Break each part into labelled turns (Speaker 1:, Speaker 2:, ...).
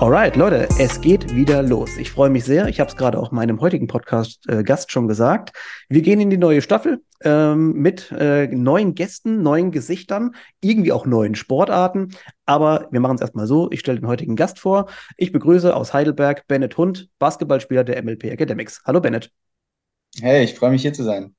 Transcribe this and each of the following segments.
Speaker 1: Alright, Leute, es geht wieder los. Ich freue mich sehr. Ich habe es gerade auch meinem heutigen Podcast-Gast äh, schon gesagt. Wir gehen in die neue Staffel ähm, mit äh, neuen Gästen, neuen Gesichtern, irgendwie auch neuen Sportarten. Aber wir machen es erstmal so. Ich stelle den heutigen Gast vor. Ich begrüße aus Heidelberg Bennett Hund, Basketballspieler der MLP Academics. Hallo Bennett.
Speaker 2: Hey, ich freue mich hier zu sein.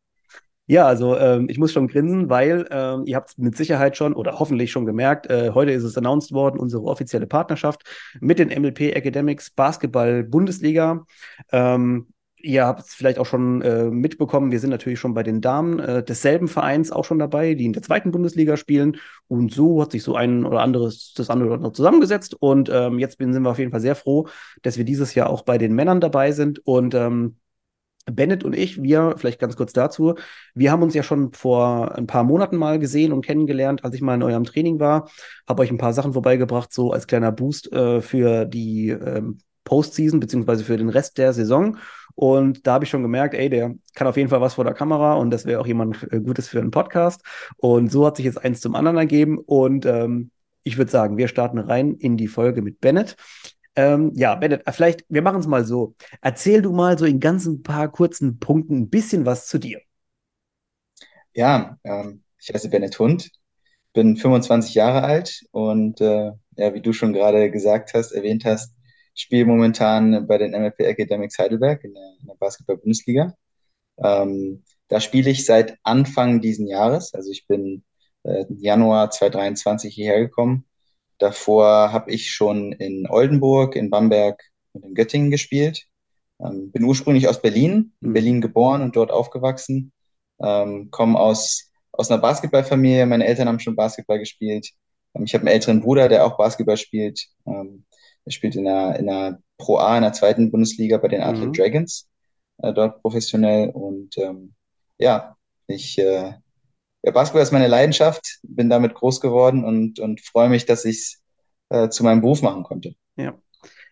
Speaker 1: Ja, also ähm, ich muss schon grinsen, weil ähm, ihr habt es mit Sicherheit schon oder hoffentlich schon gemerkt, äh, heute ist es announced worden, unsere offizielle Partnerschaft mit den MLP Academics Basketball Bundesliga. Ähm, ihr habt es vielleicht auch schon äh, mitbekommen, wir sind natürlich schon bei den Damen äh, desselben Vereins auch schon dabei, die in der zweiten Bundesliga spielen. Und so hat sich so ein oder anderes, das andere oder andere zusammengesetzt. Und ähm, jetzt sind wir auf jeden Fall sehr froh, dass wir dieses Jahr auch bei den Männern dabei sind. Und ähm, Bennett und ich, wir, vielleicht ganz kurz dazu, wir haben uns ja schon vor ein paar Monaten mal gesehen und kennengelernt, als ich mal in eurem Training war. Habe euch ein paar Sachen vorbeigebracht, so als kleiner Boost äh, für die ähm, Postseason, beziehungsweise für den Rest der Saison. Und da habe ich schon gemerkt, ey, der kann auf jeden Fall was vor der Kamera und das wäre auch jemand äh, Gutes für einen Podcast. Und so hat sich jetzt eins zum anderen ergeben. Und ähm, ich würde sagen, wir starten rein in die Folge mit Bennett. Ähm, ja, Bennett, äh, vielleicht, wir machen es mal so. Erzähl du mal so in ganzen paar kurzen Punkten ein bisschen was zu dir.
Speaker 2: Ja, ähm, ich heiße Bennett Hund, bin 25 Jahre alt und äh, ja, wie du schon gerade gesagt hast, erwähnt hast, spiele momentan bei den MLP Academics Heidelberg in der, der Basketball-Bundesliga. Ähm, da spiele ich seit Anfang diesen Jahres, also ich bin äh, Januar 2023 hierher gekommen Davor habe ich schon in Oldenburg, in Bamberg und in Göttingen gespielt. Ähm, bin ursprünglich aus Berlin, in mhm. Berlin geboren und dort aufgewachsen. Ähm, komme aus, aus einer Basketballfamilie. Meine Eltern haben schon Basketball gespielt. Ähm, ich habe einen älteren Bruder, der auch Basketball spielt. Ähm, er spielt in der, in der Pro A, in der zweiten Bundesliga bei den Athletic mhm. Dragons, äh, dort professionell. Und ähm, ja, ich äh, ja, Basketball ist meine Leidenschaft, bin damit groß geworden und, und freue mich, dass ich es äh, zu meinem Beruf machen konnte.
Speaker 1: Ja.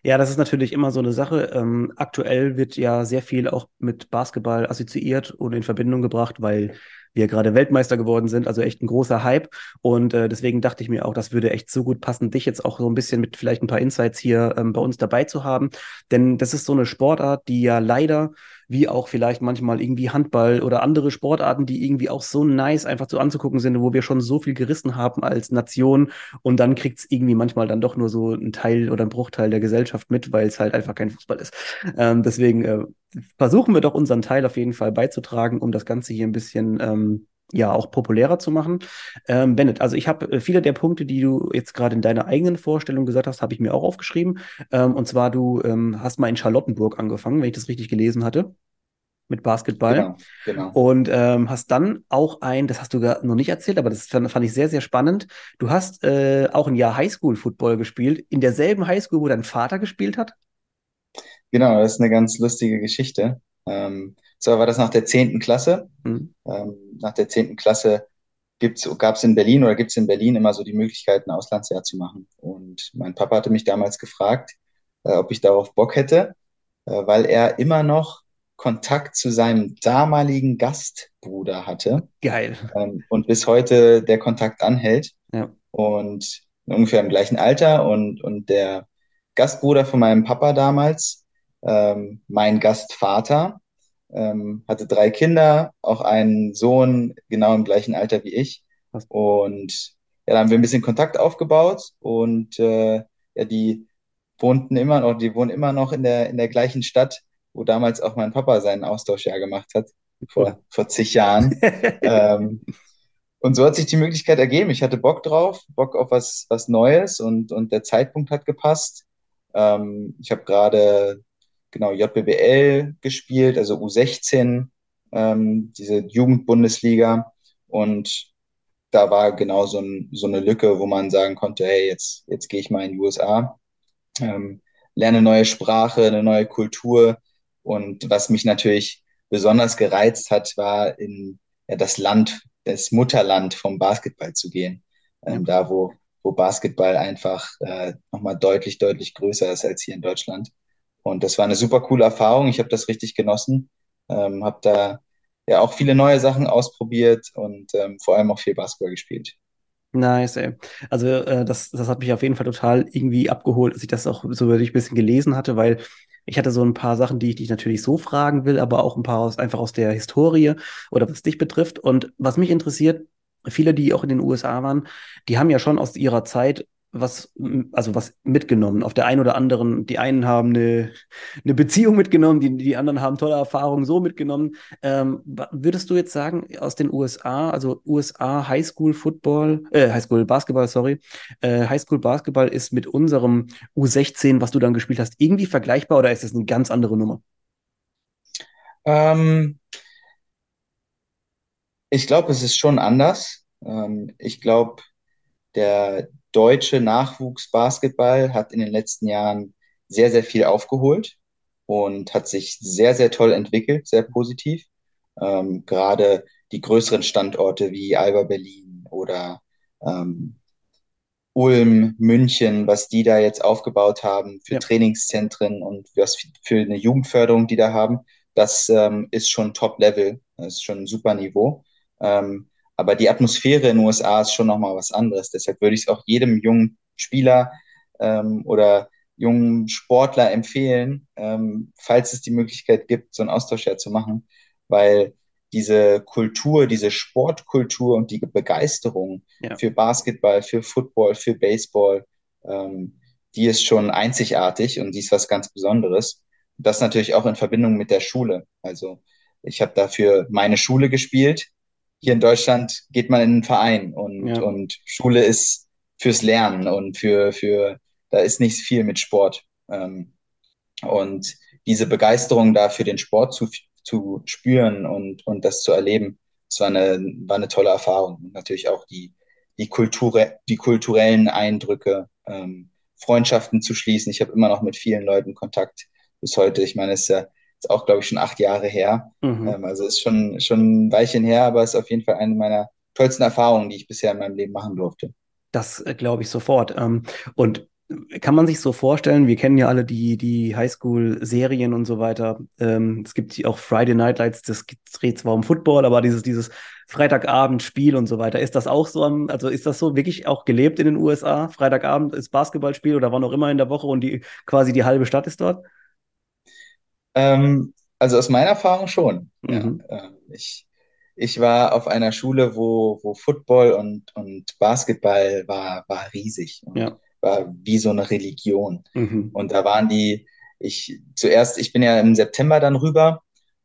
Speaker 1: Ja, das ist natürlich immer so eine Sache. Ähm, aktuell wird ja sehr viel auch mit Basketball assoziiert und in Verbindung gebracht, weil wir gerade Weltmeister geworden sind, also echt ein großer Hype. Und äh, deswegen dachte ich mir auch, das würde echt so gut passen, dich jetzt auch so ein bisschen mit vielleicht ein paar Insights hier ähm, bei uns dabei zu haben. Denn das ist so eine Sportart, die ja leider, wie auch vielleicht manchmal irgendwie Handball oder andere Sportarten, die irgendwie auch so nice einfach zu anzugucken sind, wo wir schon so viel gerissen haben als Nation und dann kriegt es irgendwie manchmal dann doch nur so ein Teil oder ein Bruchteil der Gesellschaft mit, weil es halt einfach kein Fußball ist. Ähm, deswegen äh, versuchen wir doch unseren Teil auf jeden Fall beizutragen, um das Ganze hier ein bisschen ähm, ja auch populärer zu machen. Ähm, Bennett, also ich habe äh, viele der Punkte, die du jetzt gerade in deiner eigenen Vorstellung gesagt hast, habe ich mir auch aufgeschrieben. Ähm, und zwar, du ähm, hast mal in Charlottenburg angefangen, wenn ich das richtig gelesen hatte, mit Basketball. Genau, genau. Und ähm, hast dann auch ein, das hast du noch nicht erzählt, aber das fand, fand ich sehr, sehr spannend. Du hast äh, auch ein Jahr Highschool-Football gespielt, in derselben Highschool, wo dein Vater gespielt hat.
Speaker 2: Genau, das ist eine ganz lustige Geschichte. Ähm, zwar war das nach der zehnten Klasse. Mhm. Ähm, nach der zehnten Klasse gab es in Berlin oder gibt es in Berlin immer so die Möglichkeit, ein Auslandsjahr zu machen. Und mein Papa hatte mich damals gefragt, äh, ob ich darauf Bock hätte, äh, weil er immer noch Kontakt zu seinem damaligen Gastbruder hatte.
Speaker 1: Geil.
Speaker 2: Ähm, und bis heute der Kontakt anhält.
Speaker 1: Ja.
Speaker 2: Und ungefähr im gleichen Alter. Und, und der Gastbruder von meinem Papa damals, ähm, mein Gastvater ähm, hatte drei Kinder, auch einen Sohn genau im gleichen Alter wie ich. Und ja, da haben wir ein bisschen Kontakt aufgebaut und äh, ja, die wohnten immer noch, die wohnen immer noch in der, in der gleichen Stadt, wo damals auch mein Papa seinen Austauschjahr gemacht hat, vor, vor zig Jahren. ähm, und so hat sich die Möglichkeit ergeben. Ich hatte Bock drauf, Bock auf was, was Neues und, und der Zeitpunkt hat gepasst. Ähm, ich habe gerade genau JBBL gespielt, also U16, ähm, diese Jugendbundesliga. Und da war genau so, ein, so, eine Lücke, wo man sagen konnte, hey, jetzt, jetzt gehe ich mal in die USA, ähm, lerne eine neue Sprache, eine neue Kultur. Und was mich natürlich besonders gereizt hat, war in, ja, das Land, das Mutterland vom Basketball zu gehen. Ähm, ja. Da, wo, wo Basketball einfach äh, nochmal deutlich, deutlich größer ist als hier in Deutschland. Und das war eine super coole Erfahrung. Ich habe das richtig genossen. Ähm, habe da ja auch viele neue Sachen ausprobiert und ähm, vor allem auch viel Basketball gespielt.
Speaker 1: Nice, ey. Also äh, das, das hat mich auf jeden Fall total irgendwie abgeholt, dass ich das auch so ein bisschen gelesen hatte, weil ich hatte so ein paar Sachen, die ich dich natürlich so fragen will, aber auch ein paar aus, einfach aus der Historie oder was dich betrifft. Und was mich interessiert, viele, die auch in den USA waren, die haben ja schon aus ihrer Zeit was, also was mitgenommen. Auf der einen oder anderen, die einen haben eine, eine Beziehung mitgenommen, die, die anderen haben tolle Erfahrungen so mitgenommen. Ähm, würdest du jetzt sagen, aus den USA, also USA Highschool Football, äh, Highschool Basketball, sorry, äh, Highschool Basketball ist mit unserem U16, was du dann gespielt hast, irgendwie vergleichbar oder ist das eine ganz andere Nummer?
Speaker 2: Ähm, ich glaube, es ist schon anders. Ähm, ich glaube, der deutsche Nachwuchsbasketball hat in den letzten Jahren sehr, sehr viel aufgeholt und hat sich sehr, sehr toll entwickelt, sehr positiv. Ähm, gerade die größeren Standorte wie Alba Berlin oder ähm, Ulm, München, was die da jetzt aufgebaut haben für ja. Trainingszentren und was für eine Jugendförderung, die da haben, das ähm, ist schon Top-Level, das ist schon ein super Niveau. Ähm, aber die Atmosphäre in den USA ist schon nochmal was anderes. Deshalb würde ich es auch jedem jungen Spieler ähm, oder jungen Sportler empfehlen, ähm, falls es die Möglichkeit gibt, so einen Austausch ja zu machen, weil diese Kultur, diese Sportkultur und die Begeisterung ja. für Basketball, für Football, für Baseball, ähm, die ist schon einzigartig und die ist was ganz Besonderes. Das natürlich auch in Verbindung mit der Schule. Also ich habe dafür meine Schule gespielt hier in Deutschland geht man in einen Verein und, ja. und Schule ist fürs Lernen und für, für, da ist nicht viel mit Sport. Ähm, und diese Begeisterung da für den Sport zu, zu spüren und, und das zu erleben, das war eine, war eine tolle Erfahrung. Und natürlich auch die, die, Kultur, die kulturellen Eindrücke, ähm, Freundschaften zu schließen. Ich habe immer noch mit vielen Leuten Kontakt bis heute. Ich meine, es ist ja ist auch, glaube ich, schon acht Jahre her. Mhm. Ähm, also ist schon, schon ein Weilchen her, aber ist auf jeden Fall eine meiner tollsten Erfahrungen, die ich bisher in meinem Leben machen durfte.
Speaker 1: Das äh, glaube ich sofort. Ähm, und kann man sich so vorstellen, wir kennen ja alle die, die Highschool-Serien und so weiter. Ähm, es gibt auch Friday Night Lights, das dreht zwar um Football, aber dieses, dieses Freitagabend-Spiel und so weiter. Ist das auch so, also ist das so wirklich auch gelebt in den USA? Freitagabend ist Basketballspiel oder wann auch immer in der Woche und die quasi die halbe Stadt ist dort?
Speaker 2: Ähm, also aus meiner Erfahrung schon. Mhm. Ja. Ähm, ich, ich war auf einer Schule, wo, wo Football und, und Basketball war, war riesig und ja. war wie so eine Religion. Mhm. Und da waren die, ich zuerst, ich bin ja im September dann rüber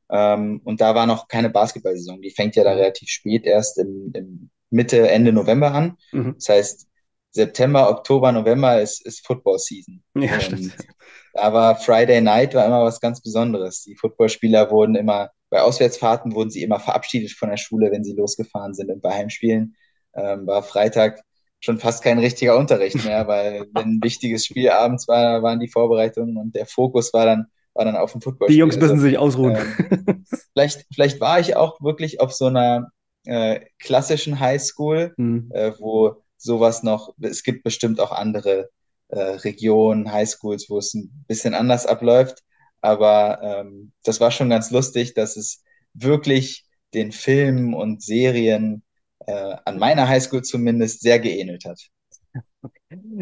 Speaker 2: ähm, und da war noch keine Basketballsaison. Die fängt ja da relativ spät erst im, im Mitte, Ende November an. Mhm. Das heißt, September, Oktober, November ist, ist Football Season. Ja, und aber Friday Night war immer was ganz Besonderes. Die Footballspieler wurden immer, bei Auswärtsfahrten wurden sie immer verabschiedet von der Schule, wenn sie losgefahren sind. Und bei Heimspielen ähm, war Freitag schon fast kein richtiger Unterricht mehr, weil wenn ein wichtiges Spiel abends war, waren die Vorbereitungen und der Fokus war dann, war dann auf dem Football.
Speaker 1: Die Jungs müssen also, sich ausruhen. Ähm,
Speaker 2: vielleicht, vielleicht war ich auch wirklich auf so einer äh, klassischen Highschool, mhm. äh, wo sowas noch, es gibt bestimmt auch andere äh, Regionen, Highschools, wo es ein bisschen anders abläuft. Aber ähm, das war schon ganz lustig, dass es wirklich den Filmen und Serien äh, an meiner Highschool zumindest sehr geähnelt hat.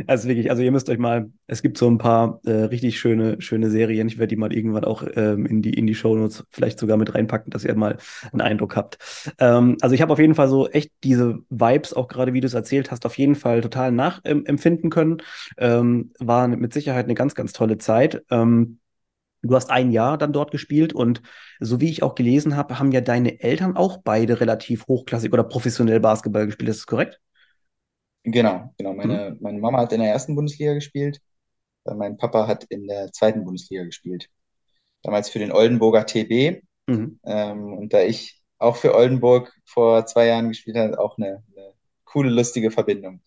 Speaker 1: Also wirklich, also ihr müsst euch mal, es gibt so ein paar äh, richtig schöne, schöne Serien. Ich werde die mal irgendwann auch ähm, in die, in die Shownotes vielleicht sogar mit reinpacken, dass ihr mal einen Eindruck habt. Ähm, also ich habe auf jeden Fall so echt diese Vibes, auch gerade wie du es erzählt hast, auf jeden Fall total nachempfinden können. Ähm, war mit Sicherheit eine ganz, ganz tolle Zeit. Ähm, Du hast ein Jahr dann dort gespielt und so wie ich auch gelesen habe, haben ja deine Eltern auch beide relativ hochklassig oder professionell Basketball gespielt. Ist das korrekt?
Speaker 2: Genau, genau. Meine, mhm. meine Mama hat in der ersten Bundesliga gespielt, äh, mein Papa hat in der zweiten Bundesliga gespielt. Damals für den Oldenburger TB. Mhm. Ähm, und da ich auch für Oldenburg vor zwei Jahren gespielt habe, auch eine, eine coole, lustige Verbindung.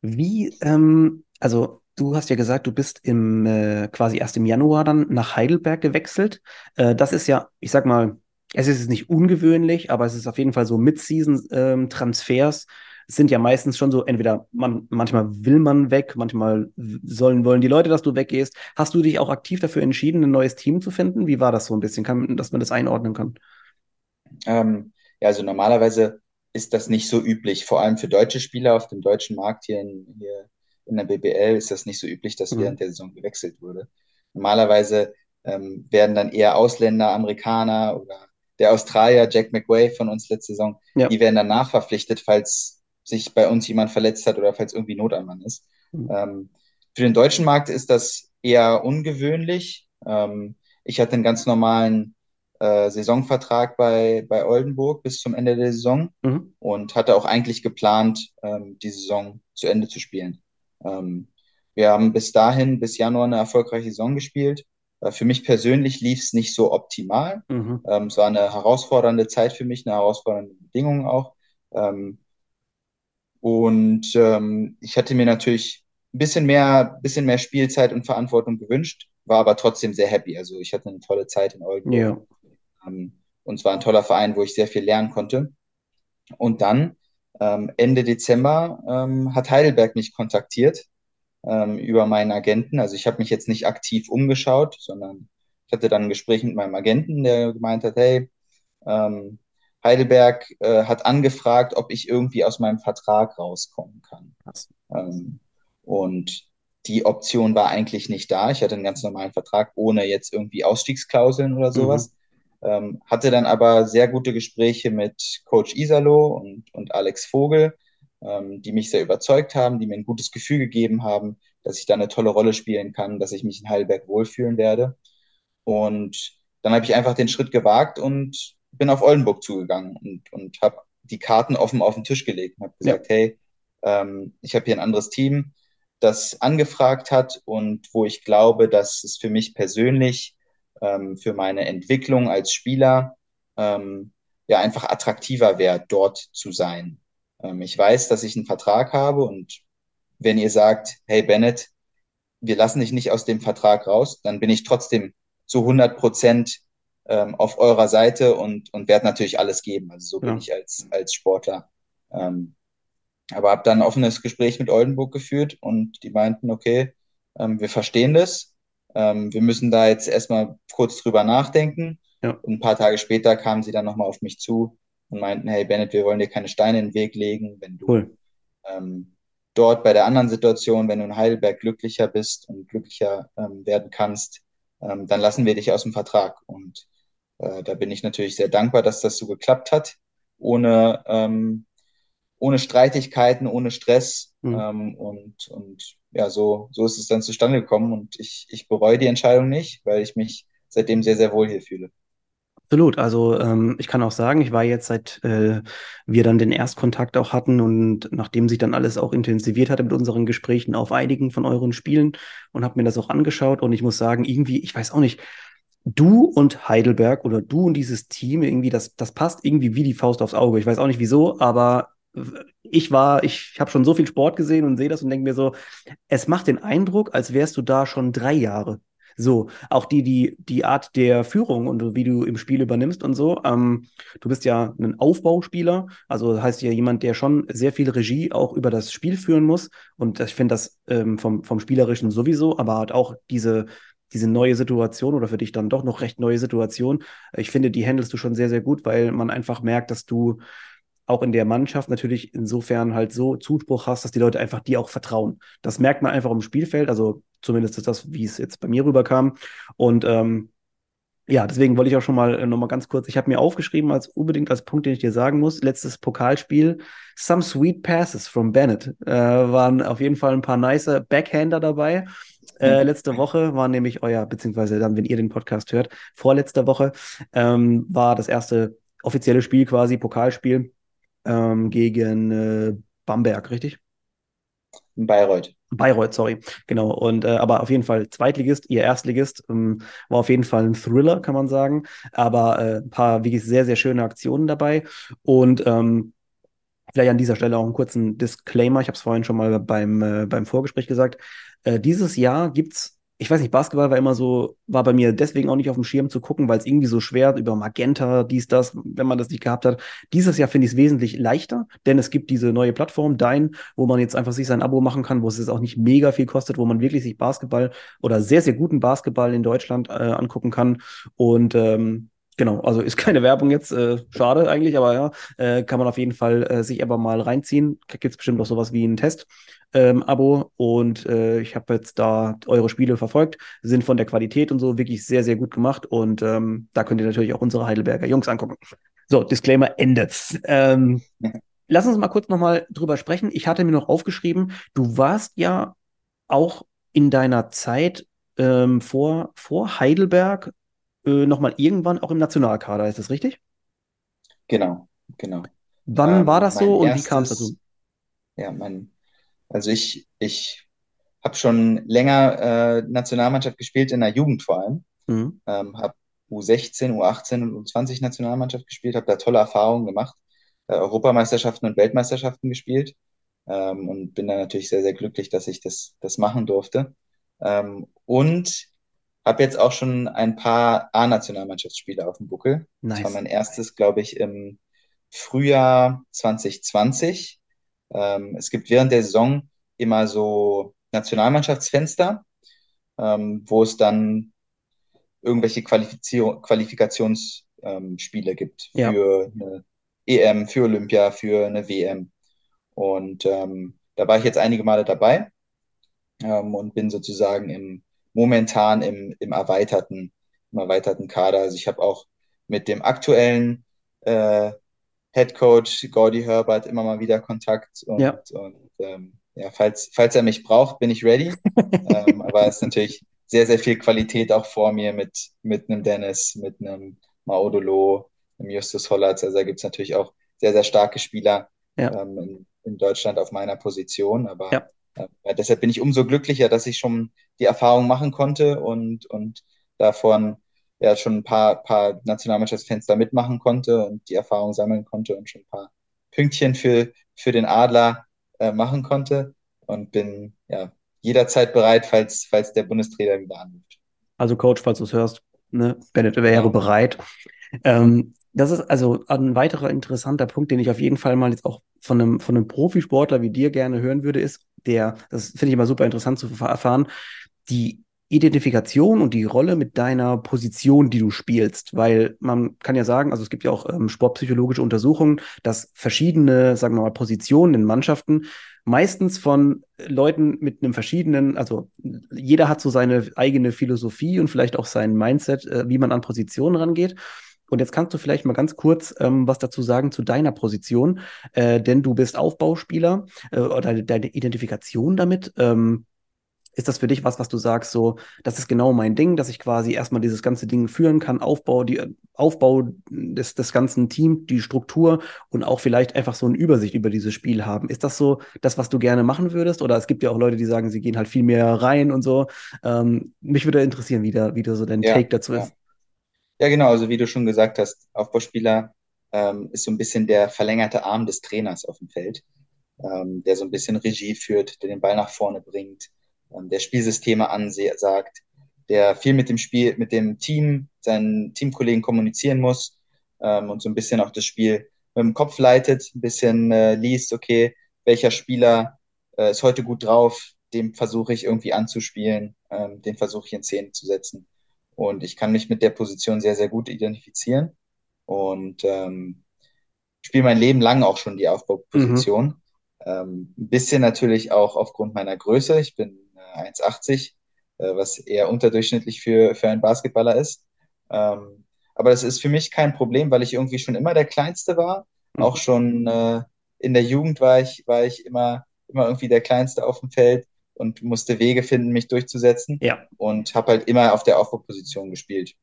Speaker 1: Wie, ähm, also du hast ja gesagt, du bist im äh, quasi erst im Januar dann nach Heidelberg gewechselt. Äh, das ist ja, ich sag mal, es ist nicht ungewöhnlich, aber es ist auf jeden Fall so Mid-Season-Transfers. Ähm, es sind ja meistens schon so, entweder man, manchmal will man weg, manchmal sollen, wollen die Leute, dass du weggehst. Hast du dich auch aktiv dafür entschieden, ein neues Team zu finden? Wie war das so ein bisschen, kann, dass man das einordnen kann?
Speaker 2: Ähm, ja, also normalerweise ist das nicht so üblich, vor allem für deutsche Spieler auf dem deutschen Markt hier in, hier in der BBL ist das nicht so üblich, dass mhm. während der Saison gewechselt wurde. Normalerweise ähm, werden dann eher Ausländer, Amerikaner oder der Australier Jack McWay von uns letzte Saison, ja. die werden dann nachverpflichtet, falls sich bei uns jemand verletzt hat oder falls irgendwie Not am Mann ist. Mhm. Ähm, für den deutschen Markt ist das eher ungewöhnlich. Ähm, ich hatte einen ganz normalen äh, Saisonvertrag bei, bei Oldenburg bis zum Ende der Saison mhm. und hatte auch eigentlich geplant, ähm, die Saison zu Ende zu spielen. Ähm, wir haben bis dahin, bis Januar, eine erfolgreiche Saison gespielt. Äh, für mich persönlich lief es nicht so optimal. Mhm. Ähm, es war eine herausfordernde Zeit für mich, eine herausfordernde Bedingung auch. Ähm, und ähm, ich hatte mir natürlich ein bisschen mehr, bisschen mehr Spielzeit und Verantwortung gewünscht, war aber trotzdem sehr happy. Also ich hatte eine tolle Zeit in Oldenburg. Ja. Ähm, und es war ein toller Verein, wo ich sehr viel lernen konnte. Und dann, ähm, Ende Dezember, ähm, hat Heidelberg mich kontaktiert ähm, über meinen Agenten. Also ich habe mich jetzt nicht aktiv umgeschaut, sondern ich hatte dann ein Gespräch mit meinem Agenten, der gemeint hat, hey, ähm, Heidelberg äh, hat angefragt, ob ich irgendwie aus meinem Vertrag rauskommen kann. Ähm, und die Option war eigentlich nicht da. Ich hatte einen ganz normalen Vertrag ohne jetzt irgendwie Ausstiegsklauseln oder sowas. Mhm. Ähm, hatte dann aber sehr gute Gespräche mit Coach Isalo und, und Alex Vogel, ähm, die mich sehr überzeugt haben, die mir ein gutes Gefühl gegeben haben, dass ich da eine tolle Rolle spielen kann, dass ich mich in Heidelberg wohlfühlen werde. Und dann habe ich einfach den Schritt gewagt und bin auf Oldenburg zugegangen und, und habe die Karten offen auf den Tisch gelegt und habe gesagt, ja. hey, ähm, ich habe hier ein anderes Team, das angefragt hat und wo ich glaube, dass es für mich persönlich, ähm, für meine Entwicklung als Spieler, ähm, ja einfach attraktiver wäre, dort zu sein. Ähm, ich weiß, dass ich einen Vertrag habe und wenn ihr sagt, hey Bennett, wir lassen dich nicht aus dem Vertrag raus, dann bin ich trotzdem zu 100 Prozent ähm, auf eurer Seite und, und werde natürlich alles geben. Also so bin ja. ich als, als Sportler. Ähm, aber habe dann ein offenes Gespräch mit Oldenburg geführt und die meinten, okay, ähm, wir verstehen das. Ähm, wir müssen da jetzt erstmal kurz drüber nachdenken. Ja. Und ein paar Tage später kamen sie dann nochmal auf mich zu und meinten, hey Bennett, wir wollen dir keine Steine in den Weg legen, wenn du cool. ähm, dort bei der anderen Situation, wenn du in Heidelberg glücklicher bist und glücklicher ähm, werden kannst, ähm, dann lassen wir dich aus dem Vertrag. Und äh, da bin ich natürlich sehr dankbar, dass das so geklappt hat, ohne, ähm, ohne Streitigkeiten, ohne Stress. Mhm. Ähm, und, und ja, so, so ist es dann zustande gekommen. Und ich, ich bereue die Entscheidung nicht, weil ich mich seitdem sehr, sehr wohl hier fühle.
Speaker 1: Absolut. Also ähm, ich kann auch sagen, ich war jetzt, seit äh, wir dann den Erstkontakt auch hatten und nachdem sich dann alles auch intensiviert hatte mit unseren Gesprächen auf einigen von euren Spielen und habe mir das auch angeschaut und ich muss sagen, irgendwie, ich weiß auch nicht, du und Heidelberg oder du und dieses Team, irgendwie, das, das passt irgendwie wie die Faust aufs Auge. Ich weiß auch nicht wieso, aber ich war, ich habe schon so viel Sport gesehen und sehe das und denke mir so, es macht den Eindruck, als wärst du da schon drei Jahre. So, auch die, die, die Art der Führung und wie du im Spiel übernimmst und so. Ähm, du bist ja ein Aufbauspieler, also heißt ja jemand, der schon sehr viel Regie auch über das Spiel führen muss. Und ich finde das ähm, vom, vom Spielerischen sowieso, aber hat auch diese, diese neue Situation oder für dich dann doch noch recht neue Situation. Ich finde, die handelst du schon sehr, sehr gut, weil man einfach merkt, dass du auch in der Mannschaft natürlich insofern halt so Zuspruch hast, dass die Leute einfach dir auch vertrauen. Das merkt man einfach im Spielfeld, also zumindest ist das, wie es jetzt bei mir rüberkam. Und ähm, ja, deswegen wollte ich auch schon mal äh, noch mal ganz kurz, ich habe mir aufgeschrieben als unbedingt als Punkt, den ich dir sagen muss, letztes Pokalspiel, some sweet passes from Bennett. Äh, waren auf jeden Fall ein paar nice Backhander dabei. Äh, letzte Woche war nämlich euer, beziehungsweise dann, wenn ihr den Podcast hört, vorletzte Woche ähm, war das erste offizielle Spiel quasi, Pokalspiel ähm, gegen äh, Bamberg, richtig?
Speaker 2: Bayreuth.
Speaker 1: Bayreuth, sorry, genau. Und äh, aber auf jeden Fall Zweitligist, ihr Erstligist, ähm, war auf jeden Fall ein Thriller, kann man sagen. Aber äh, ein paar wirklich sehr, sehr schöne Aktionen dabei. Und ähm, vielleicht an dieser Stelle auch einen kurzen Disclaimer. Ich habe es vorhin schon mal beim, äh, beim Vorgespräch gesagt. Äh, dieses Jahr gibt es ich weiß nicht, Basketball war immer so, war bei mir deswegen auch nicht auf dem Schirm zu gucken, weil es irgendwie so schwer über Magenta, dies, das, wenn man das nicht gehabt hat. Dieses Jahr finde ich es wesentlich leichter, denn es gibt diese neue Plattform, Dein, wo man jetzt einfach sich sein Abo machen kann, wo es jetzt auch nicht mega viel kostet, wo man wirklich sich Basketball oder sehr, sehr guten Basketball in Deutschland äh, angucken kann. Und ähm, Genau, also ist keine Werbung jetzt, äh, schade eigentlich, aber ja, äh, kann man auf jeden Fall äh, sich aber mal reinziehen. Gibt es bestimmt auch sowas wie einen Test ähm, und äh, ich habe jetzt da eure Spiele verfolgt, sind von der Qualität und so wirklich sehr, sehr gut gemacht und ähm, da könnt ihr natürlich auch unsere Heidelberger Jungs angucken. So, Disclaimer Ende. Ähm, lass uns mal kurz nochmal drüber sprechen. Ich hatte mir noch aufgeschrieben, du warst ja auch in deiner Zeit ähm, vor, vor Heidelberg äh, nochmal irgendwann auch im Nationalkader, ist das richtig?
Speaker 2: Genau, genau.
Speaker 1: Wann ähm, war das so und erstes, wie kam es dazu?
Speaker 2: Ja, mein also ich, ich habe schon länger äh, Nationalmannschaft gespielt, in der Jugend vor allem. Mhm. Ähm, habe U16, U18 und U20 Nationalmannschaft gespielt, habe da tolle Erfahrungen gemacht, äh, Europameisterschaften und Weltmeisterschaften gespielt ähm, und bin da natürlich sehr, sehr glücklich, dass ich das, das machen durfte. Ähm, und habe jetzt auch schon ein paar A-Nationalmannschaftsspiele auf dem Buckel. Nice. Das war mein erstes, glaube ich, im Frühjahr 2020 ähm, es gibt während der Saison immer so Nationalmannschaftsfenster, ähm, wo es dann irgendwelche Qualifikationsspiele ähm, gibt ja. für eine EM, für Olympia, für eine WM. Und ähm, da war ich jetzt einige Male dabei ähm, und bin sozusagen im momentan im, im erweiterten, im erweiterten Kader. Also ich habe auch mit dem aktuellen äh, Head Coach Gordy Herbert immer mal wieder Kontakt und, ja. und ähm, ja, falls, falls er mich braucht, bin ich ready. ähm, aber es ist natürlich sehr, sehr viel Qualität auch vor mir mit, mit einem Dennis, mit einem Maudolo, einem Justus Hollatz. Also da gibt es natürlich auch sehr, sehr starke Spieler ja. ähm, in, in, Deutschland auf meiner Position. Aber ja. Äh, deshalb bin ich umso glücklicher, dass ich schon die Erfahrung machen konnte und, und davon ja schon ein paar, paar Nationalmannschaftsfans mitmachen konnte und die Erfahrung sammeln konnte und schon ein paar Pünktchen für, für den Adler äh, machen konnte und bin ja jederzeit bereit, falls, falls der Bundestrainer wieder anruft.
Speaker 1: Also Coach, falls du es hörst, ne, Bennett wäre ja. bereit. Ähm, das ist also ein weiterer interessanter Punkt, den ich auf jeden Fall mal jetzt auch von einem, von einem Profisportler wie dir gerne hören würde, ist der, das finde ich immer super interessant zu erfahren, die Identifikation und die Rolle mit deiner Position, die du spielst, weil man kann ja sagen, also es gibt ja auch ähm, sportpsychologische Untersuchungen, dass verschiedene, sagen wir mal, Positionen in Mannschaften meistens von Leuten mit einem verschiedenen, also jeder hat so seine eigene Philosophie und vielleicht auch sein Mindset, äh, wie man an Positionen rangeht. Und jetzt kannst du vielleicht mal ganz kurz ähm, was dazu sagen zu deiner Position, äh, denn du bist Aufbauspieler äh, oder deine Identifikation damit. Ähm, ist das für dich was, was du sagst, so, das ist genau mein Ding, dass ich quasi erstmal dieses ganze Ding führen kann, Aufbau, die Aufbau des, des ganzen Teams, die Struktur und auch vielleicht einfach so eine Übersicht über dieses Spiel haben. Ist das so das, was du gerne machen würdest? Oder es gibt ja auch Leute, die sagen, sie gehen halt viel mehr rein und so. Ähm, mich würde interessieren, wie, da, wie du so dein ja, Take dazu
Speaker 2: ja.
Speaker 1: ist.
Speaker 2: Ja, genau, also wie du schon gesagt hast, Aufbauspieler ähm, ist so ein bisschen der verlängerte Arm des Trainers auf dem Feld, ähm, der so ein bisschen Regie führt, der den Ball nach vorne bringt, ähm, der Spielsysteme ansagt, der viel mit dem Spiel, mit dem Team, seinen Teamkollegen kommunizieren muss ähm, und so ein bisschen auch das Spiel mit dem Kopf leitet, ein bisschen äh, liest, okay, welcher Spieler äh, ist heute gut drauf, dem versuche ich irgendwie anzuspielen, ähm, den versuche ich in Szene zu setzen. Und ich kann mich mit der Position sehr, sehr gut identifizieren und ähm, spiele mein Leben lang auch schon die Aufbauposition. Mhm. Ähm, ein bisschen natürlich auch aufgrund meiner Größe. Ich bin 1,80, äh, was eher unterdurchschnittlich für, für einen Basketballer ist. Ähm, aber das ist für mich kein Problem, weil ich irgendwie schon immer der Kleinste war. Mhm. Auch schon äh, in der Jugend war ich, war ich immer, immer irgendwie der Kleinste auf dem Feld und musste Wege finden, mich durchzusetzen.
Speaker 1: Ja.
Speaker 2: Und habe halt immer auf der Aufbauposition gespielt.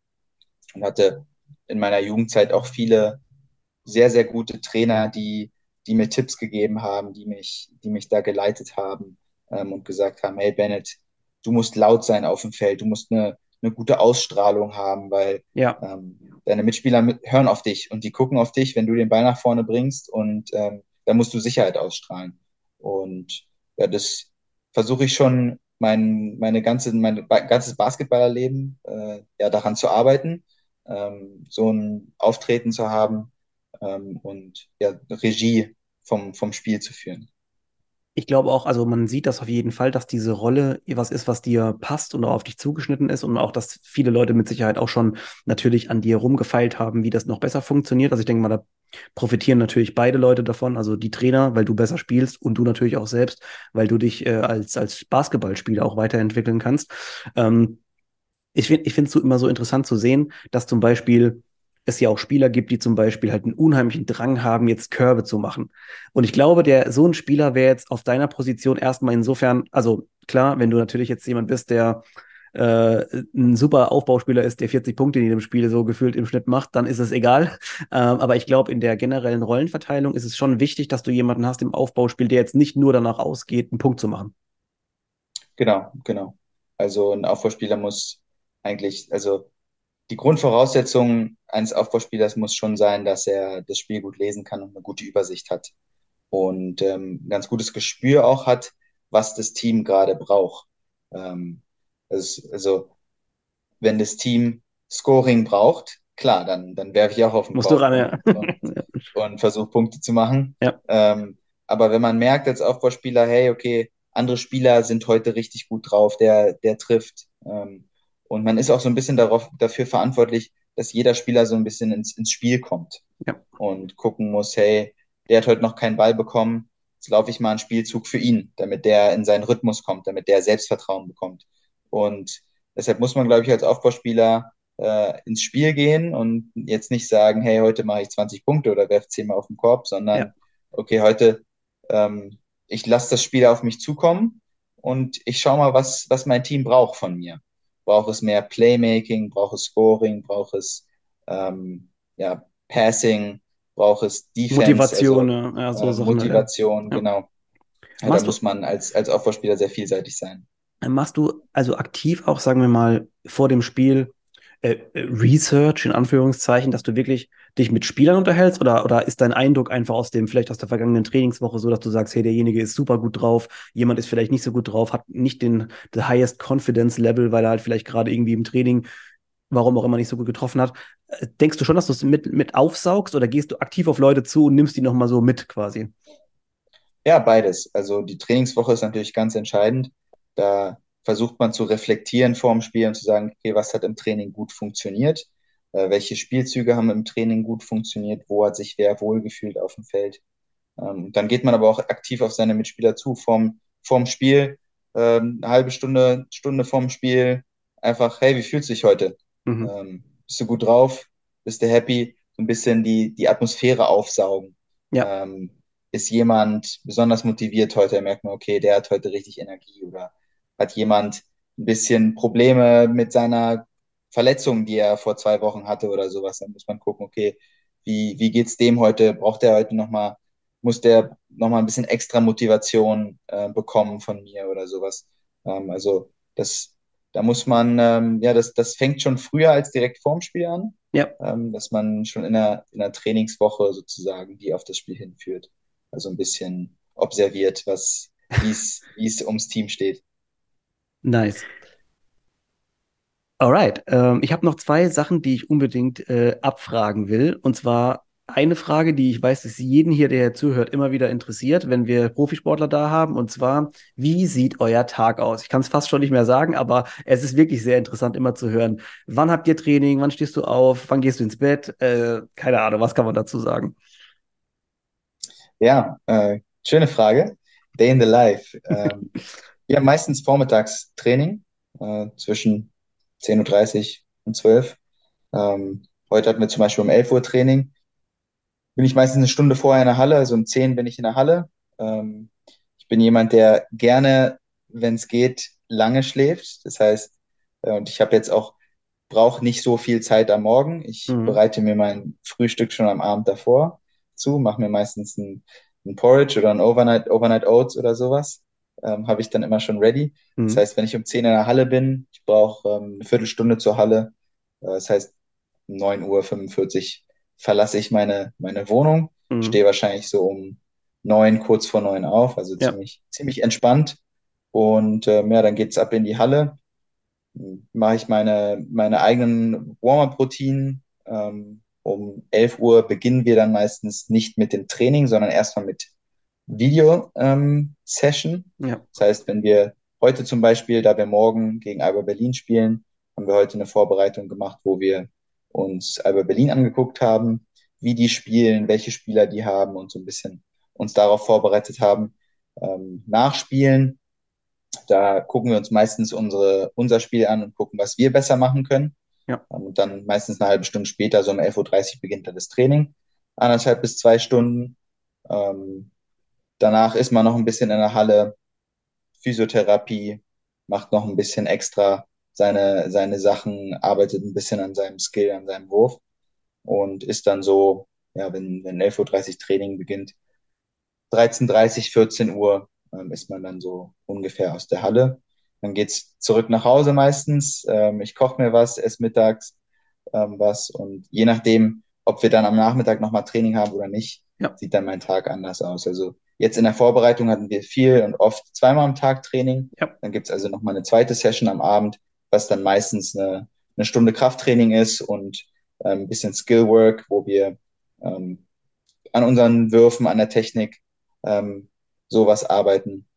Speaker 2: Und hatte in meiner Jugendzeit auch viele sehr, sehr gute Trainer, die, die mir Tipps gegeben haben, die mich, die mich da geleitet haben ähm, und gesagt haben, hey Bennett, du musst laut sein auf dem Feld, du musst eine, eine gute Ausstrahlung haben, weil
Speaker 1: ja.
Speaker 2: ähm, deine Mitspieler mit, hören auf dich und die gucken auf dich, wenn du den Ball nach vorne bringst und ähm, da musst du Sicherheit ausstrahlen. Und ja, das versuche ich schon mein, meine ganze, mein ganzes Basketballerleben äh, ja, daran zu arbeiten, ähm, so ein Auftreten zu haben ähm, und ja, Regie vom, vom Spiel zu führen.
Speaker 1: Ich glaube auch, also man sieht das auf jeden Fall, dass diese Rolle was ist, was dir passt und auf dich zugeschnitten ist und auch, dass viele Leute mit Sicherheit auch schon natürlich an dir rumgefeilt haben, wie das noch besser funktioniert. Also ich denke mal, da profitieren natürlich beide Leute davon, also die Trainer, weil du besser spielst und du natürlich auch selbst, weil du dich äh, als, als Basketballspieler auch weiterentwickeln kannst. Ähm, ich finde ich finde es so immer so interessant zu sehen, dass zum Beispiel es ja auch Spieler gibt, die zum Beispiel halt einen unheimlichen Drang haben, jetzt Körbe zu machen. Und ich glaube, der so ein Spieler wäre jetzt auf deiner Position erstmal insofern, also klar, wenn du natürlich jetzt jemand bist, der äh, ein super Aufbauspieler ist, der 40 Punkte in jedem Spiel so gefühlt im Schnitt macht, dann ist es egal. Ähm, aber ich glaube, in der generellen Rollenverteilung ist es schon wichtig, dass du jemanden hast im Aufbauspiel, der jetzt nicht nur danach ausgeht, einen Punkt zu machen.
Speaker 2: Genau, genau. Also ein Aufbauspieler muss eigentlich, also die Grundvoraussetzung eines Aufbauspielers muss schon sein, dass er das Spiel gut lesen kann und eine gute Übersicht hat und ähm, ein ganz gutes Gespür auch hat, was das Team gerade braucht. Ähm, also, also wenn das Team Scoring braucht, klar, dann, dann werfe ich auch auf den
Speaker 1: Musst Bauch du ran, ja.
Speaker 2: und, und versuche Punkte zu machen.
Speaker 1: Ja.
Speaker 2: Ähm, aber wenn man merkt als Aufbauspieler, hey, okay, andere Spieler sind heute richtig gut drauf, der, der trifft. Ähm, und man ist auch so ein bisschen darauf, dafür verantwortlich, dass jeder Spieler so ein bisschen ins, ins Spiel kommt
Speaker 1: ja.
Speaker 2: und gucken muss, hey, der hat heute noch keinen Ball bekommen, jetzt laufe ich mal einen Spielzug für ihn, damit der in seinen Rhythmus kommt, damit der Selbstvertrauen bekommt. Und deshalb muss man, glaube ich, als Aufbauspieler äh, ins Spiel gehen und jetzt nicht sagen, hey, heute mache ich 20 Punkte oder werfe 10 Mal auf den Korb, sondern ja. okay, heute ähm, ich lasse das Spiel auf mich zukommen und ich schaue mal, was, was mein Team braucht von mir braucht es mehr Playmaking, braucht es Scoring, braucht es ähm, ja, Passing, braucht es Defense.
Speaker 1: Motivation, also, ja, so
Speaker 2: äh,
Speaker 1: Sachen,
Speaker 2: Motivation, ja. genau. Ja, da muss man als, als Aufbauspieler sehr vielseitig sein.
Speaker 1: Machst du also aktiv auch, sagen wir mal, vor dem Spiel äh, Research in Anführungszeichen, dass du wirklich dich mit Spielern unterhältst oder, oder ist dein Eindruck einfach aus dem, vielleicht aus der vergangenen Trainingswoche so, dass du sagst, hey, derjenige ist super gut drauf, jemand ist vielleicht nicht so gut drauf, hat nicht den the highest confidence level, weil er halt vielleicht gerade irgendwie im Training warum auch immer nicht so gut getroffen hat. Äh, denkst du schon, dass du es mit, mit aufsaugst oder gehst du aktiv auf Leute zu und nimmst die nochmal so mit quasi?
Speaker 2: Ja, beides. Also die Trainingswoche ist natürlich ganz entscheidend. Da versucht man zu reflektieren vor dem Spiel und zu sagen, okay, was hat im Training gut funktioniert? Äh, welche Spielzüge haben im Training gut funktioniert? Wo hat sich wer wohlgefühlt auf dem Feld? Ähm, dann geht man aber auch aktiv auf seine Mitspieler zu vorm, vorm Spiel, ähm, eine halbe Stunde, Stunde vorm Spiel, einfach, hey, wie fühlst du dich heute? Mhm. Ähm, bist du gut drauf? Bist du happy? So ein bisschen die, die Atmosphäre aufsaugen.
Speaker 1: Ja.
Speaker 2: Ähm, ist jemand besonders motiviert heute? Merkt man, okay, der hat heute richtig Energie oder hat jemand ein bisschen Probleme mit seiner Verletzung, die er vor zwei Wochen hatte oder sowas, dann muss man gucken, okay, wie, wie geht's dem heute? Braucht er heute nochmal, muss der nochmal ein bisschen extra Motivation äh, bekommen von mir oder sowas? Ähm, also das, da muss man, ähm, ja, das, das fängt schon früher als direkt vorm Spiel an.
Speaker 1: Ja.
Speaker 2: Ähm, dass man schon in der, in der Trainingswoche sozusagen die auf das Spiel hinführt. Also ein bisschen observiert, was, wie es ums Team steht.
Speaker 1: Nice. Alright. Ähm, ich habe noch zwei Sachen, die ich unbedingt äh, abfragen will. Und zwar eine Frage, die ich weiß, dass jeden hier, der zuhört, immer wieder interessiert, wenn wir Profisportler da haben. Und zwar, wie sieht euer Tag aus? Ich kann es fast schon nicht mehr sagen, aber es ist wirklich sehr interessant, immer zu hören. Wann habt ihr Training? Wann stehst du auf? Wann gehst du ins Bett? Äh, keine Ahnung, was kann man dazu sagen?
Speaker 2: Ja, äh, schöne Frage. Day in the life. Ähm, Wir haben meistens vormittags Training äh, zwischen 10.30 Uhr und 12 ähm, Heute hatten wir zum Beispiel um 11 Uhr Training. Bin ich meistens eine Stunde vorher in der Halle, also um 10 bin ich in der Halle. Ähm, ich bin jemand, der gerne, wenn es geht, lange schläft. Das heißt, äh, und ich habe jetzt auch, brauche nicht so viel Zeit am Morgen. Ich mhm. bereite mir mein Frühstück schon am Abend davor zu, mache mir meistens ein, ein Porridge oder ein Overnight, Overnight Oats oder sowas ähm, habe ich dann immer schon ready. Mhm. Das heißt, wenn ich um 10 in der Halle bin, ich brauche ähm, eine Viertelstunde zur Halle. Äh, das heißt, um 9.45 Uhr verlasse ich meine, meine Wohnung, mhm. stehe wahrscheinlich so um neun, kurz vor neun auf, also ja. ziemlich, ziemlich entspannt. Und ähm, ja, dann geht's ab in die Halle. Mache ich meine, meine eigenen Warm-up-Routinen. Ähm, um 11 Uhr beginnen wir dann meistens nicht mit dem Training, sondern erstmal mit Video-Session. Ähm, ja. Das heißt, wenn wir heute zum Beispiel, da wir morgen gegen Alba Berlin spielen, haben wir heute eine Vorbereitung gemacht, wo wir uns Alba Berlin angeguckt haben, wie die spielen, welche Spieler die haben und so ein bisschen uns darauf vorbereitet haben. Ähm, nachspielen, da gucken wir uns meistens unsere, unser Spiel an und gucken, was wir besser machen können. Ja. Und dann meistens eine halbe Stunde später, so um 11.30 Uhr beginnt dann das Training. Anderthalb bis zwei Stunden. Ähm, danach ist man noch ein bisschen in der Halle, Physiotherapie, macht noch ein bisschen extra seine, seine Sachen, arbeitet ein bisschen an seinem Skill, an seinem Wurf und ist dann so, ja, wenn, wenn 11.30 Uhr Training beginnt, 13.30 14 Uhr ähm, ist man dann so ungefähr aus der Halle. Dann geht's zurück nach Hause meistens. Ähm, ich koche mir was, esse mittags ähm, was und je nachdem, ob wir dann am Nachmittag nochmal Training haben oder nicht, ja. sieht dann mein Tag anders aus. Also jetzt in der Vorbereitung hatten wir viel und oft zweimal am Tag Training. Ja. Dann gibt's also nochmal eine zweite Session am Abend, was dann meistens eine, eine Stunde Krafttraining ist und ähm, ein bisschen Skillwork, wo wir ähm, an unseren Würfen, an der Technik ähm, sowas arbeiten.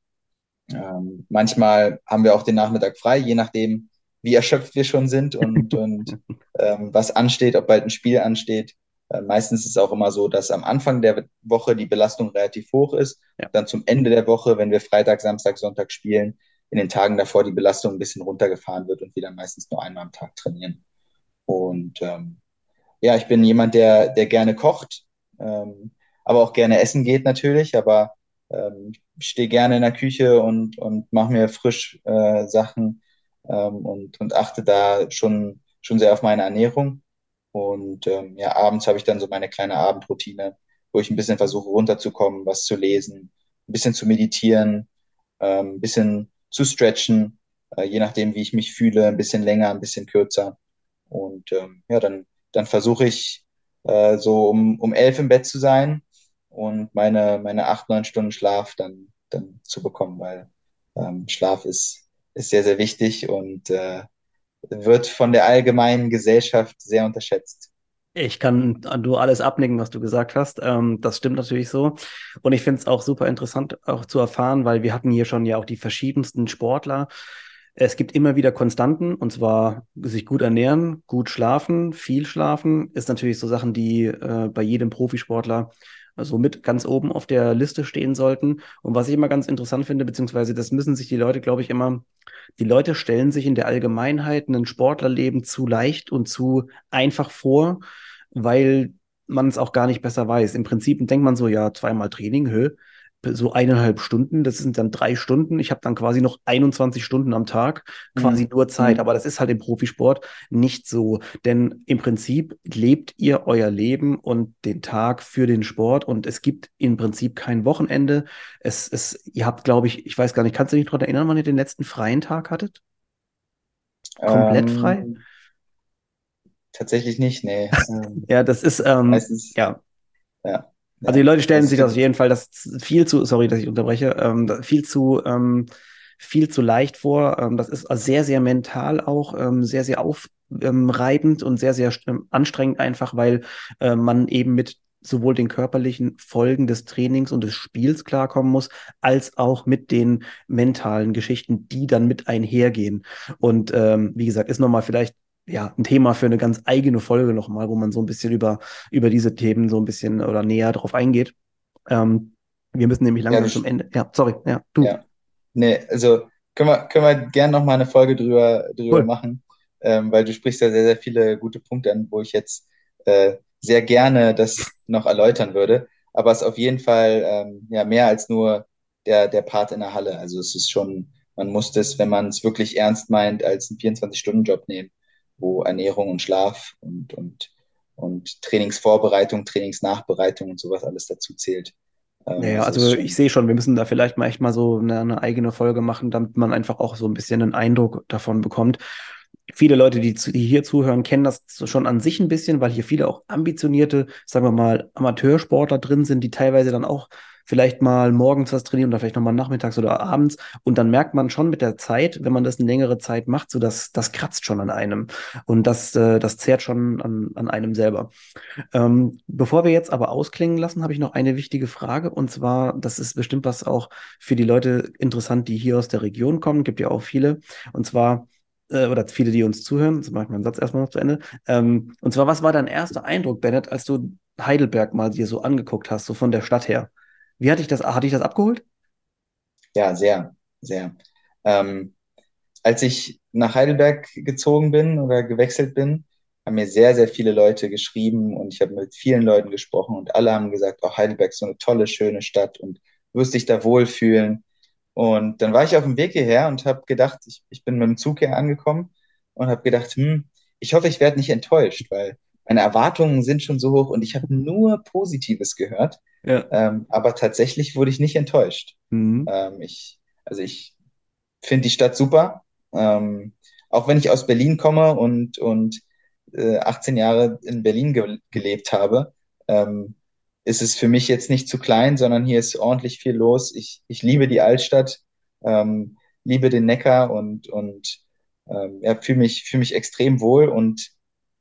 Speaker 2: Ähm, manchmal haben wir auch den Nachmittag frei, je nachdem, wie erschöpft wir schon sind und, und ähm, was ansteht, ob bald ein Spiel ansteht. Äh, meistens ist es auch immer so, dass am Anfang der Woche die Belastung relativ hoch ist. Ja. Dann zum Ende der Woche, wenn wir Freitag, Samstag, Sonntag spielen, in den Tagen davor die Belastung ein bisschen runtergefahren wird und wir dann meistens nur einmal am Tag trainieren. Und ähm, ja, ich bin jemand, der, der gerne kocht, ähm, aber auch gerne essen geht natürlich. Aber ähm, ich stehe gerne in der Küche und, und mache mir frisch äh, Sachen ähm, und, und achte da schon, schon sehr auf meine Ernährung. Und ähm, ja, abends habe ich dann so meine kleine Abendroutine, wo ich ein bisschen versuche runterzukommen, was zu lesen, ein bisschen zu meditieren, ähm, ein bisschen zu stretchen, äh, je nachdem, wie ich mich fühle, ein bisschen länger, ein bisschen kürzer. Und ähm, ja, dann, dann versuche ich äh, so um, um elf im Bett zu sein und meine, meine acht, neun Stunden Schlaf dann, dann zu bekommen, weil ähm, Schlaf ist, ist sehr, sehr wichtig und äh, wird von der allgemeinen Gesellschaft sehr unterschätzt.
Speaker 1: Ich kann du alles abnicken, was du gesagt hast. Ähm, das stimmt natürlich so. Und ich finde es auch super interessant, auch zu erfahren, weil wir hatten hier schon ja auch die verschiedensten Sportler. Es gibt immer wieder Konstanten, und zwar sich gut ernähren, gut schlafen, viel schlafen, ist natürlich so Sachen, die äh, bei jedem Profisportler so mit ganz oben auf der Liste stehen sollten. Und was ich immer ganz interessant finde, beziehungsweise das müssen sich die Leute, glaube ich, immer, die Leute stellen sich in der Allgemeinheit ein Sportlerleben zu leicht und zu einfach vor, weil man es auch gar nicht besser weiß. Im Prinzip denkt man so, ja, zweimal Training, hö, so eineinhalb Stunden, das sind dann drei Stunden. Ich habe dann quasi noch 21 Stunden am Tag, quasi mhm. nur Zeit. Mhm. Aber das ist halt im Profisport nicht so. Denn im Prinzip lebt ihr euer Leben und den Tag für den Sport und es gibt im Prinzip kein Wochenende. Es, es, ihr habt, glaube ich, ich weiß gar nicht, kannst du dich daran erinnern, wann ihr den letzten freien Tag hattet? Komplett ähm, frei?
Speaker 2: Tatsächlich nicht, nee.
Speaker 1: ja, das ist ähm, meistens. Ja. Ja. Also die Leute stellen sich das auf jeden Fall das viel zu, sorry, dass ich unterbreche, ähm, viel zu ähm, viel zu leicht vor. Ähm, das ist sehr, sehr mental auch, ähm, sehr, sehr aufreibend und sehr, sehr ähm, anstrengend einfach, weil äh, man eben mit sowohl den körperlichen Folgen des Trainings und des Spiels klarkommen muss, als auch mit den mentalen Geschichten, die dann mit einhergehen. Und ähm, wie gesagt, ist nochmal vielleicht ja, ein Thema für eine ganz eigene Folge nochmal, wo man so ein bisschen über, über diese Themen so ein bisschen oder näher drauf eingeht. Ähm, wir müssen nämlich langsam ja, zum Ende. Ja, sorry, ja, du. Ja.
Speaker 2: Nee, also können wir, können wir gerne nochmal eine Folge drüber, drüber cool. machen, ähm, weil du sprichst ja sehr, sehr viele gute Punkte an, wo ich jetzt äh, sehr gerne das noch erläutern würde. Aber es ist auf jeden Fall ähm, ja mehr als nur der, der Part in der Halle. Also es ist schon, man muss das, wenn man es wirklich ernst meint, als einen 24-Stunden-Job nehmen wo Ernährung und Schlaf und, und, und Trainingsvorbereitung, Trainingsnachbereitung und sowas alles dazu zählt.
Speaker 1: Ähm, ja, also ich sehe schon, wir müssen da vielleicht mal echt mal so eine, eine, eigene Folge machen, damit man einfach auch so ein bisschen einen Eindruck davon bekommt. Viele Leute, die, die, hier zuhören, kennen das schon an sich ein bisschen, weil hier viele auch ambitionierte, sagen wir mal, Amateursportler drin sind, die teilweise dann auch vielleicht mal morgens was trainieren oder vielleicht nochmal nachmittags oder abends. Und dann merkt man schon mit der Zeit, wenn man das eine längere Zeit macht, so dass das kratzt schon an einem. Und das, äh, das zehrt schon an, an einem selber. Ähm, bevor wir jetzt aber ausklingen lassen, habe ich noch eine wichtige Frage. Und zwar, das ist bestimmt was auch für die Leute interessant, die hier aus der Region kommen. Gibt ja auch viele. Und zwar, äh, oder viele, die uns zuhören, jetzt mache ich meinen Satz erstmal noch zu Ende. Ähm, und zwar, was war dein erster Eindruck, Bennett, als du Heidelberg mal dir so angeguckt hast, so von der Stadt her? Wie hatte ich das, hatte ich das abgeholt?
Speaker 2: Ja, sehr, sehr. Ähm, als ich nach Heidelberg gezogen bin oder gewechselt bin, haben mir sehr, sehr viele Leute geschrieben und ich habe mit vielen Leuten gesprochen und alle haben gesagt, oh, Heidelberg ist so eine tolle, schöne Stadt und wirst dich da wohlfühlen. Und dann war ich auf dem Weg hierher und habe gedacht, ich, ich bin mit dem Zug hier angekommen und habe gedacht, hm, ich hoffe, ich werde nicht enttäuscht, weil meine Erwartungen sind schon so hoch und ich habe nur Positives gehört. Ja. Ähm, aber tatsächlich wurde ich nicht enttäuscht. Mhm. Ähm, ich, also ich finde die Stadt super. Ähm, auch wenn ich aus Berlin komme und, und äh, 18 Jahre in Berlin ge gelebt habe, ähm, ist es für mich jetzt nicht zu klein, sondern hier ist ordentlich viel los. Ich, ich liebe die Altstadt, ähm, liebe den Neckar und, und ähm, ja, fühle mich, fühl mich extrem wohl und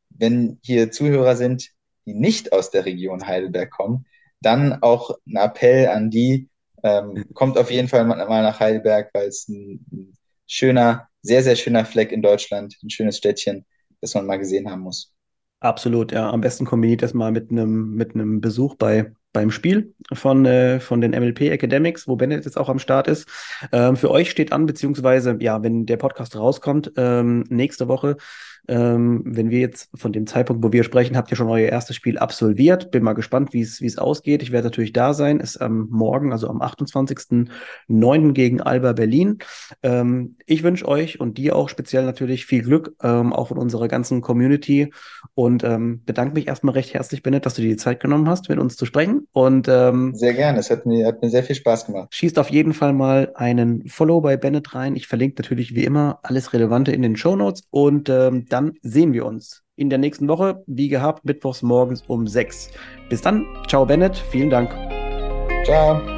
Speaker 2: wenn hier Zuhörer sind, die nicht aus der Region Heidelberg kommen, dann auch ein Appell an die, ähm, kommt auf jeden Fall mal nach Heidelberg, weil es ein, ein schöner, sehr, sehr schöner Fleck in Deutschland, ein schönes Städtchen, das man mal gesehen haben muss.
Speaker 1: Absolut, ja. Am besten kombiniert das mal mit einem mit einem Besuch bei beim Spiel von, äh, von den MLP Academics, wo Bennett jetzt auch am Start ist. Ähm, für euch steht an, beziehungsweise, ja, wenn der Podcast rauskommt, ähm, nächste Woche ähm, wenn wir jetzt von dem Zeitpunkt, wo wir sprechen, habt ihr schon euer erstes Spiel absolviert. Bin mal gespannt, wie es wie es ausgeht. Ich werde natürlich da sein. Ist am Morgen, also am 28.09. gegen Alba Berlin. Ähm, ich wünsche euch und dir auch speziell natürlich viel Glück, ähm, auch in unserer ganzen Community. Und ähm, bedanke mich erstmal recht herzlich, Bennett, dass du dir die Zeit genommen hast, mit uns zu sprechen. Und ähm,
Speaker 2: sehr gerne. Es hat mir, hat mir sehr viel Spaß gemacht.
Speaker 1: Schießt auf jeden Fall mal einen Follow bei Bennett rein. Ich verlinke natürlich wie immer alles Relevante in den Show Notes und ähm, dann sehen wir uns in der nächsten Woche, wie gehabt, mittwochs morgens um sechs. Bis dann. Ciao, Bennett. Vielen Dank.
Speaker 2: Ciao.